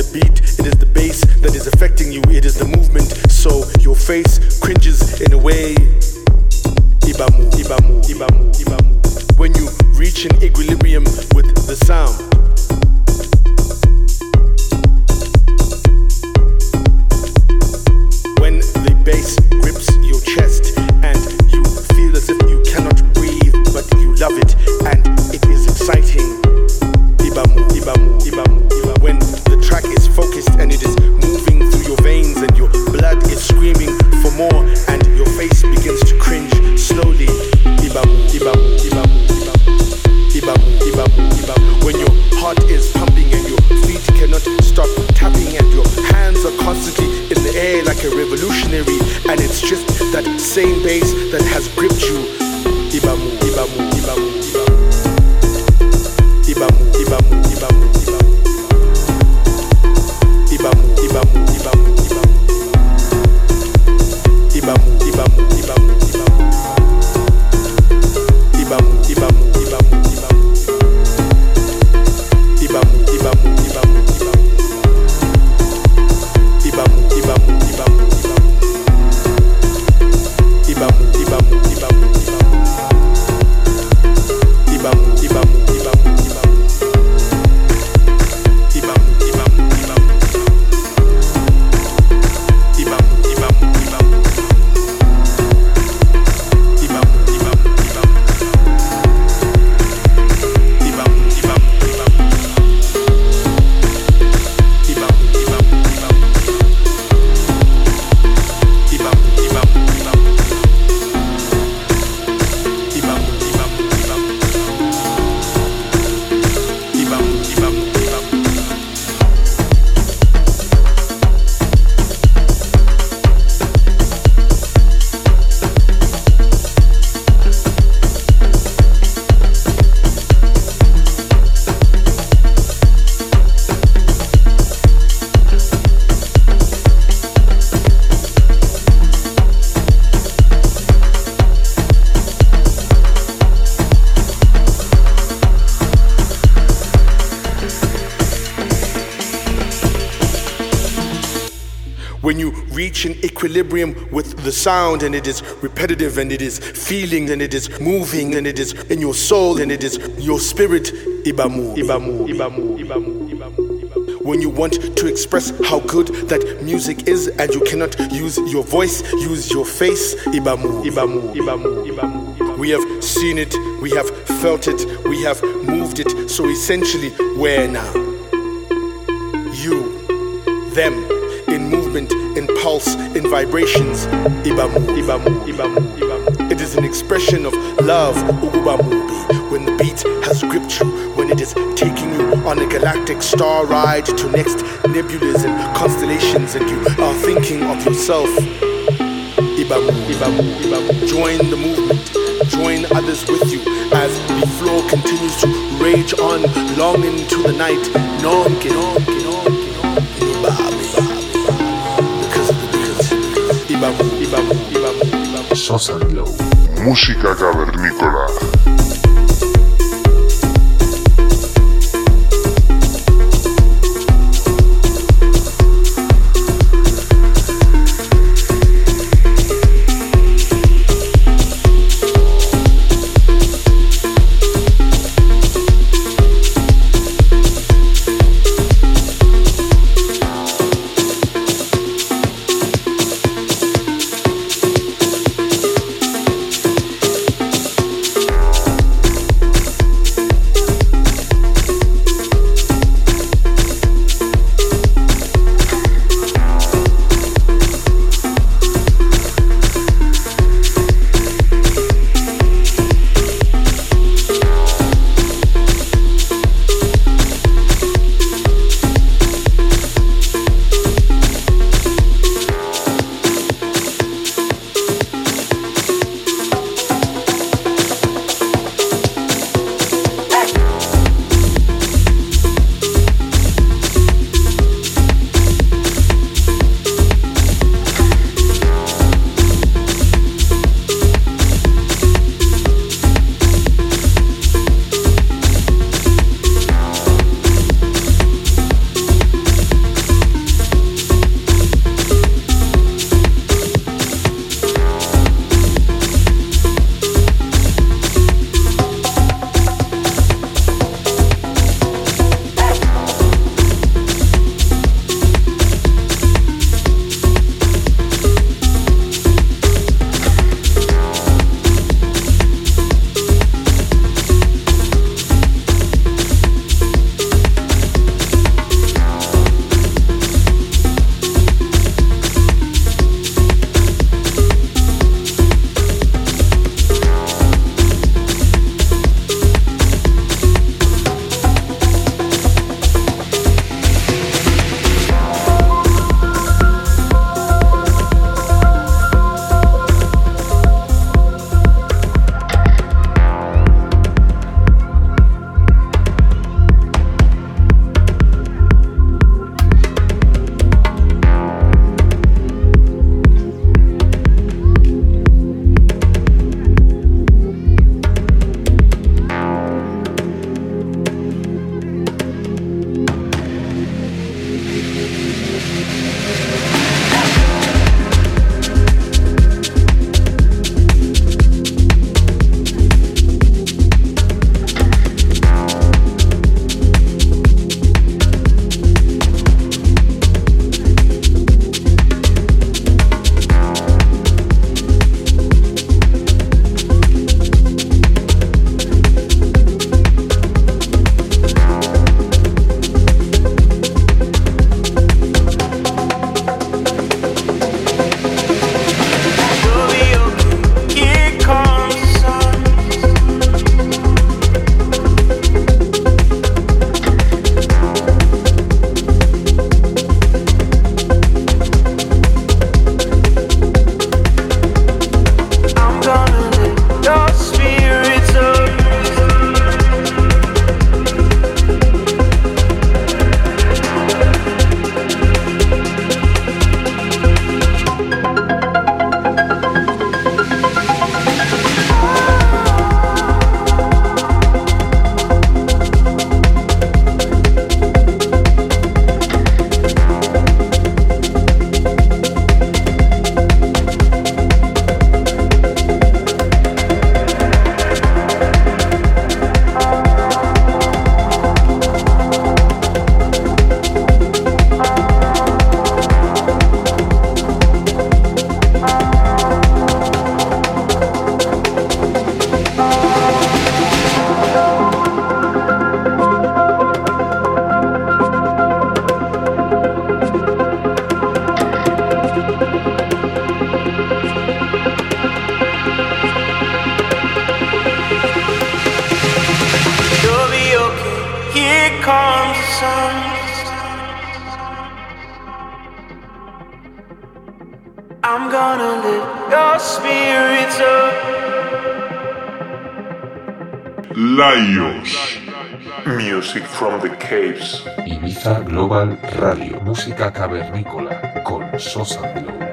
the beat, it is the bass that is affecting you, it is the movement, so your face cringes in a way. Ibamu, Ibamu, Ibamu, Ibamu. When you reach an equilibrium with the sound. Equilibrium with the sound and it is repetitive and it is feeling and it is moving and it is in your soul and it is your spirit ibamu. Ibamu ibamu ibamu ibamu when you want to express how good that music is and you cannot use your voice use your face ibamu. Ibamu ibamu ibamu. We have seen it we have felt it we have moved it so essentially where now? You them. in movement, in pulse, in vibrations. Ibamu, ibamu, ibamu, ibamu. It is an expression of love, ugubamubi, when the beat has gripped you, when it is taking you on a galactic star ride to next nebulas and constellations, and you are thinking of yourself. Ibamu, ibamu, ibamu. Join the movement, join others with you as the flow continues to rage on long into the night. Nonke, nonke, Música cavernícola. Global Radio, música cavernícola con Sosa.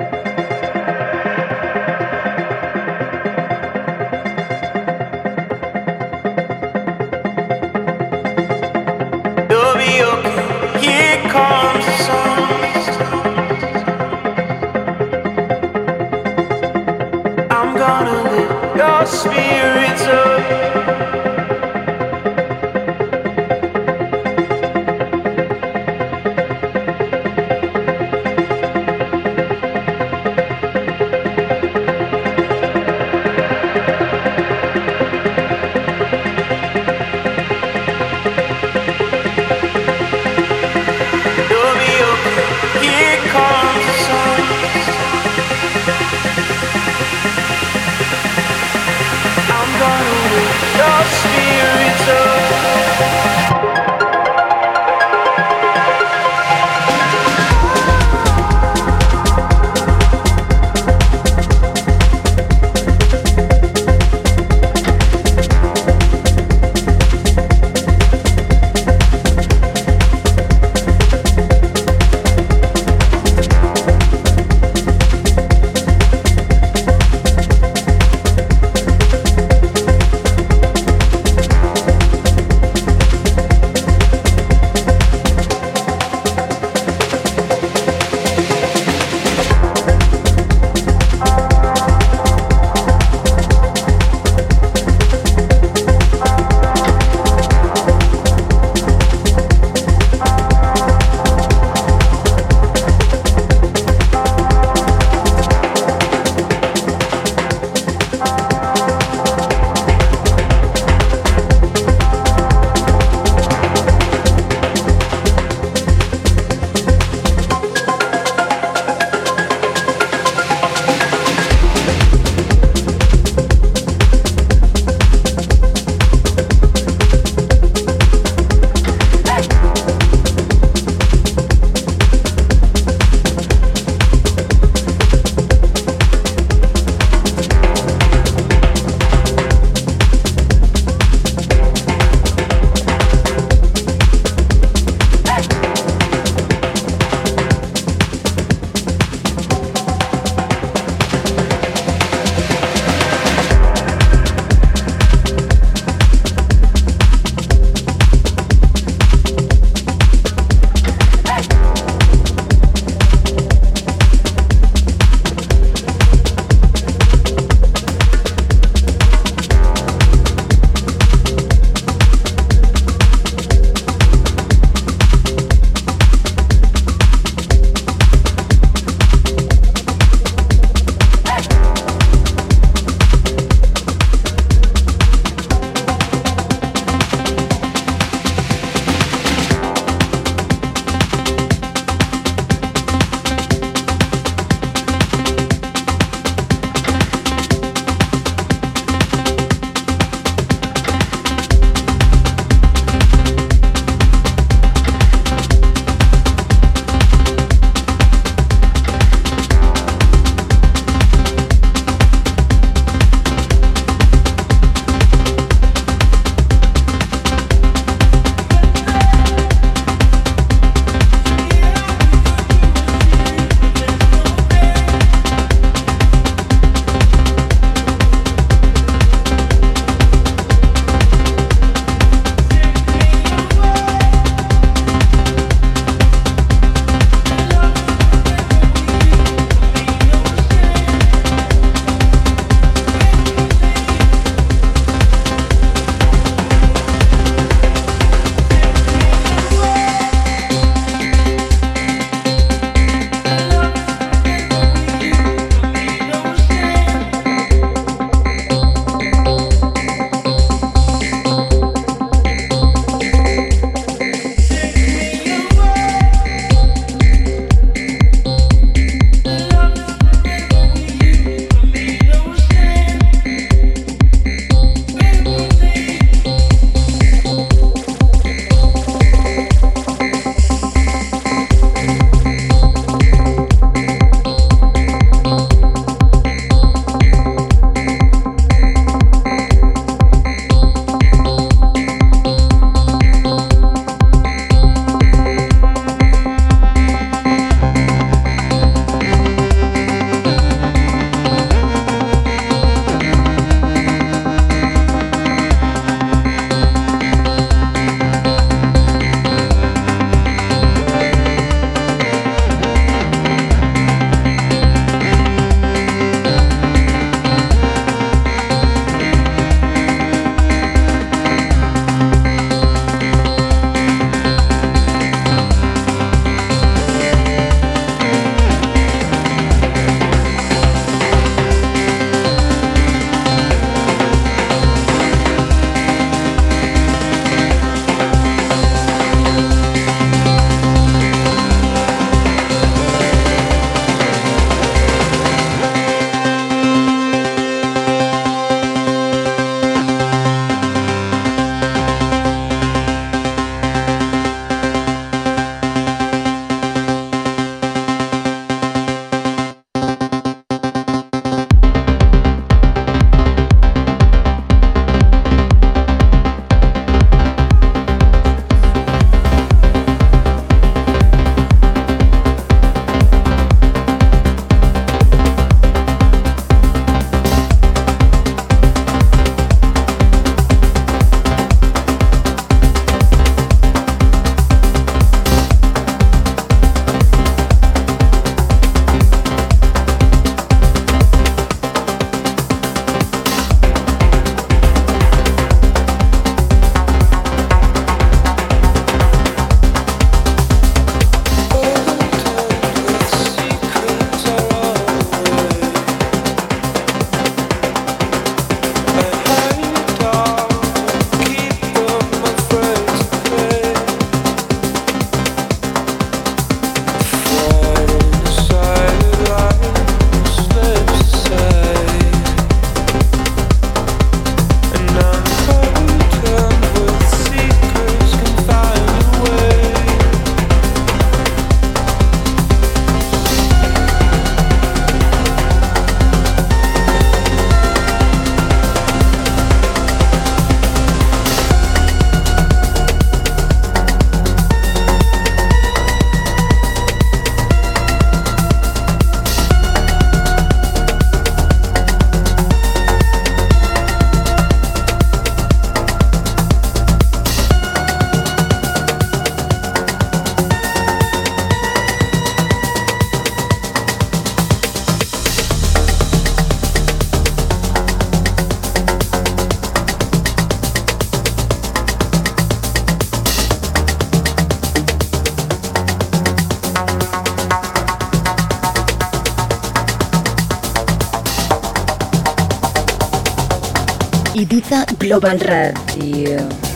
Global Radio.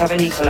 Musica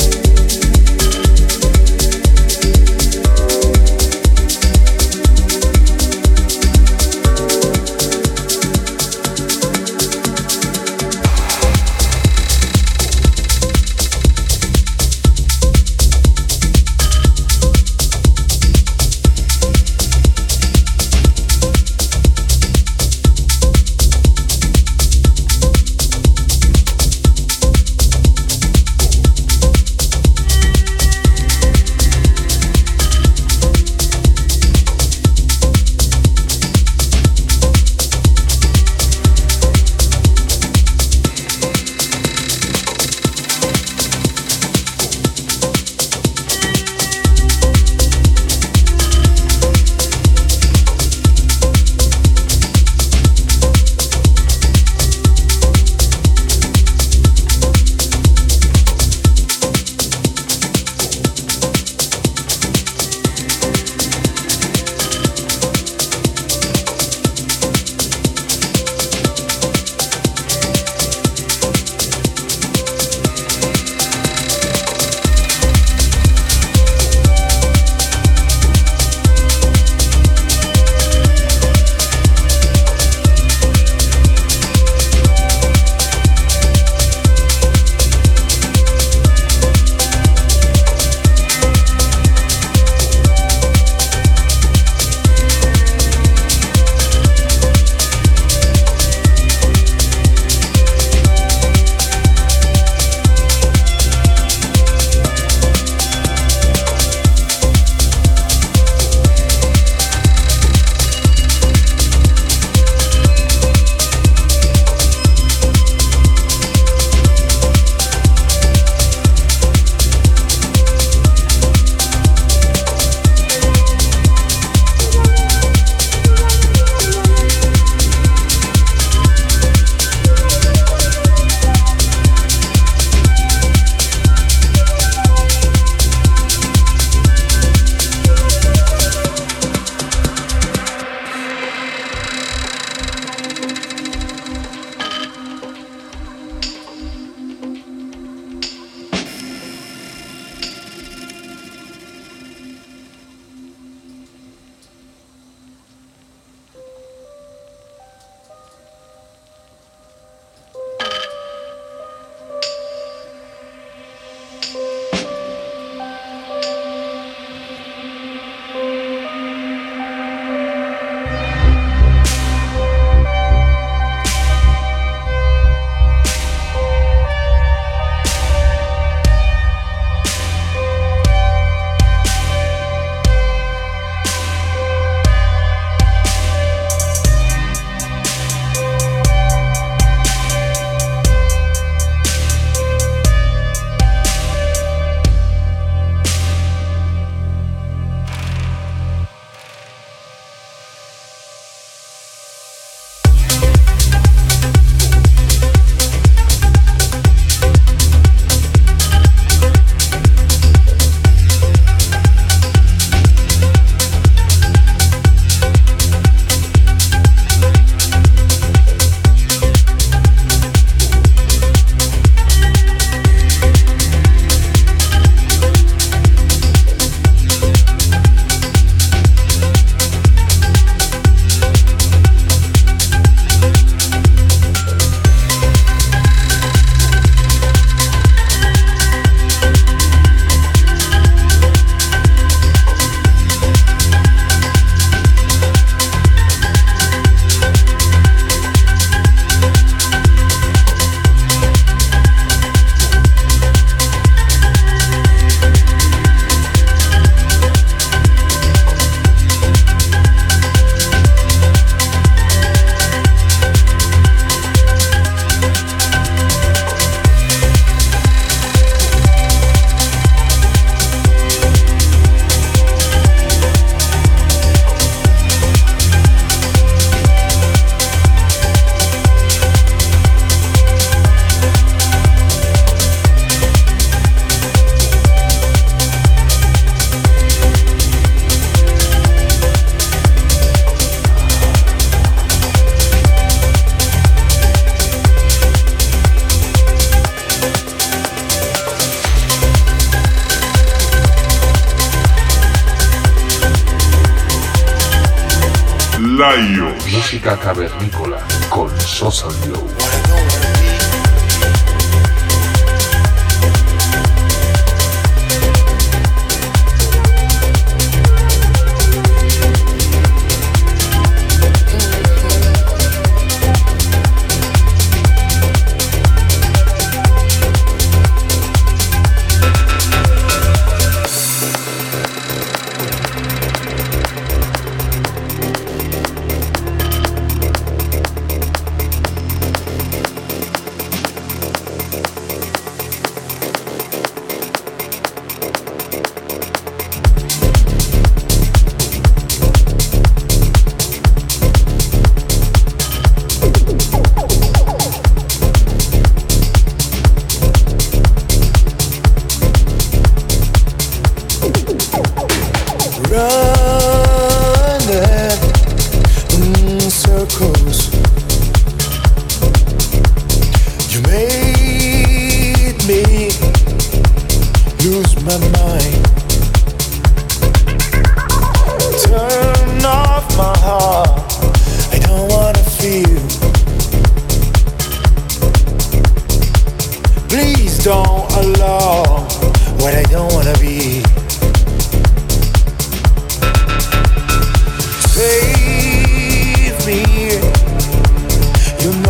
Música cavernícola con Sosa Glow.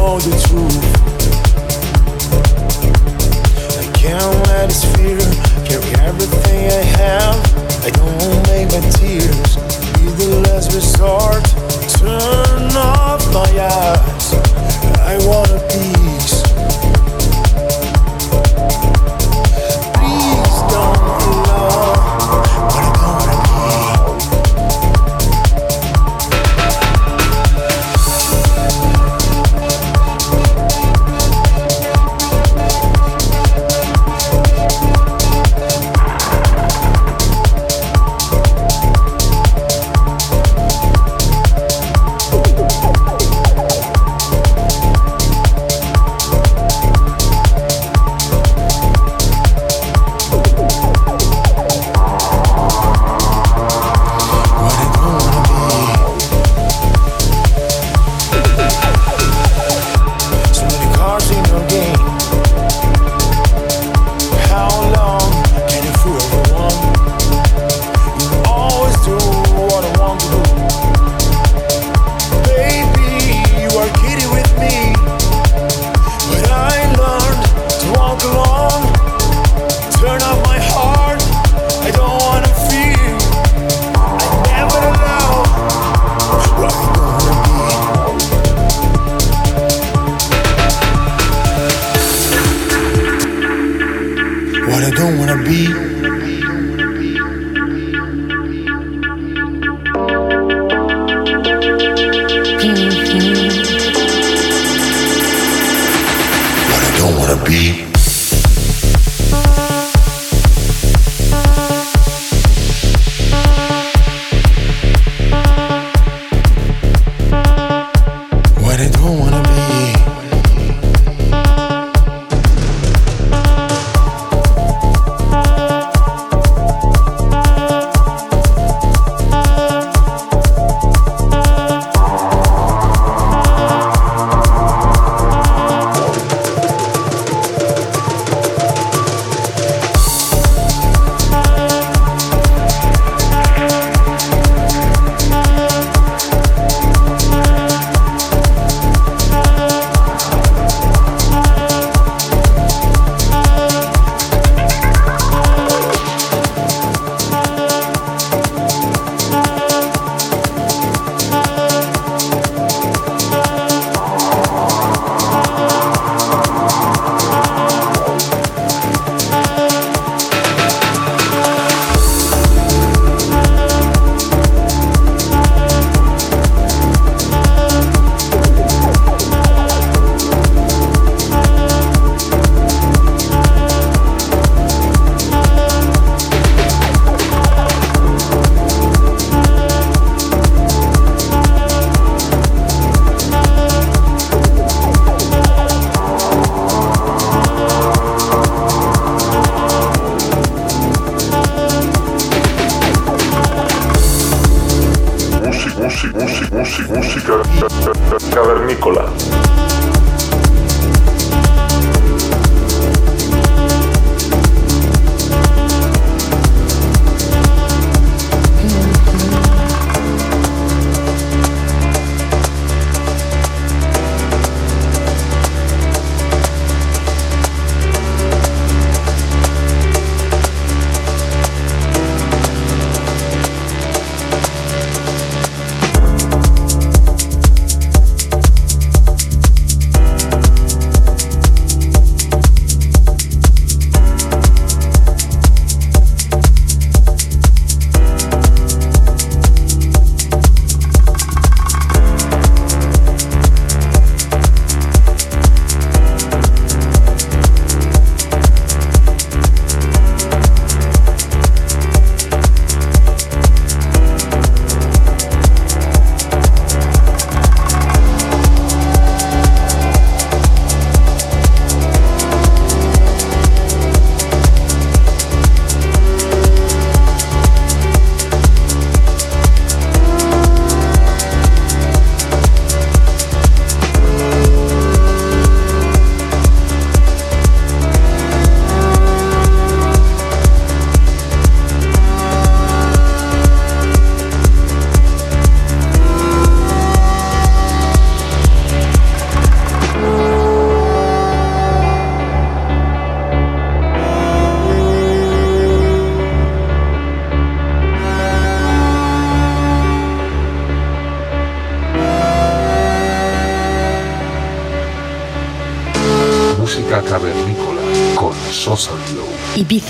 know the truth. I can't let this fear carry everything I have. I don't make my tears be the last resort. Turn off my eyes. I want a peace.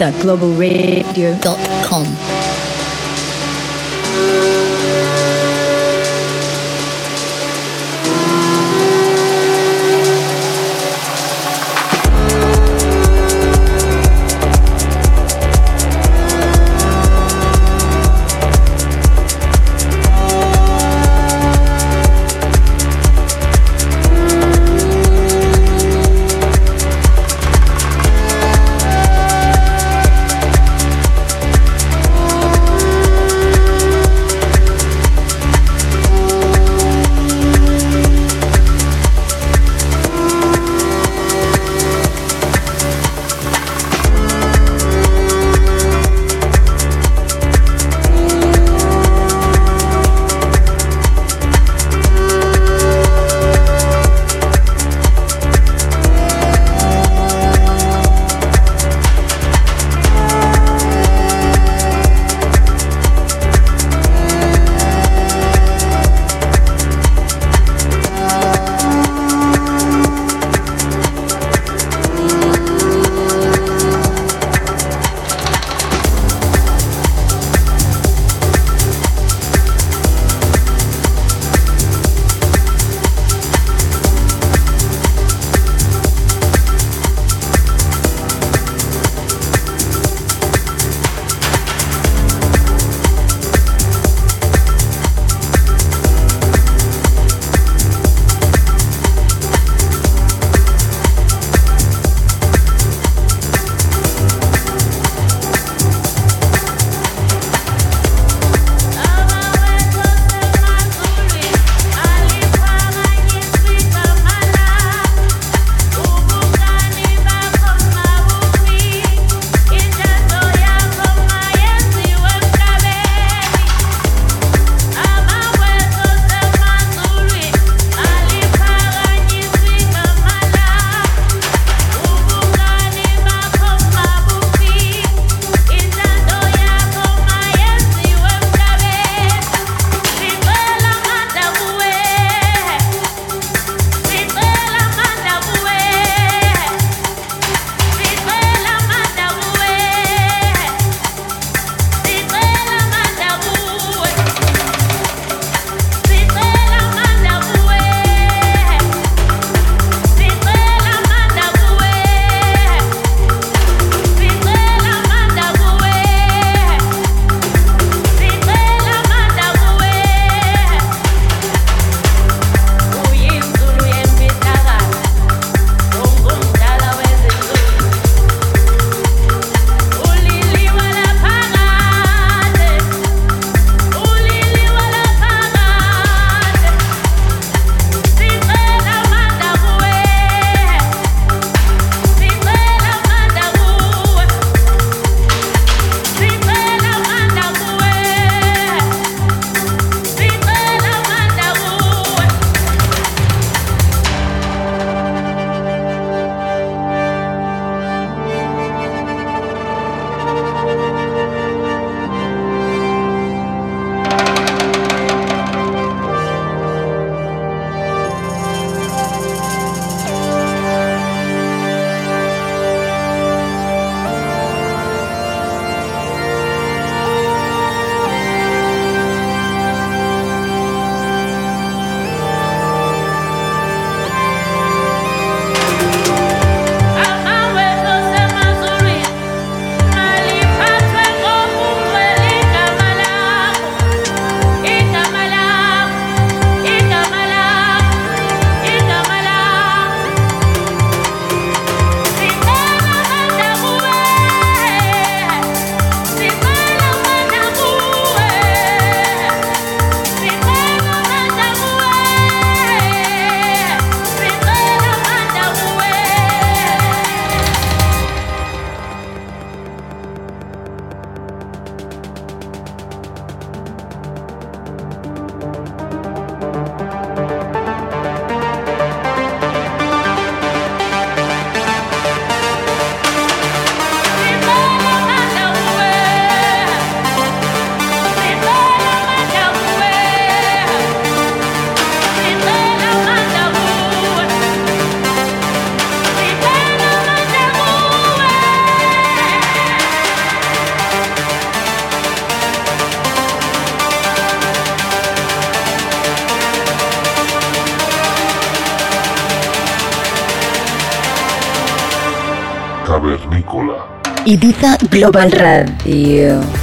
IbizaGlobalRadio.com cavernícola. Global Radio.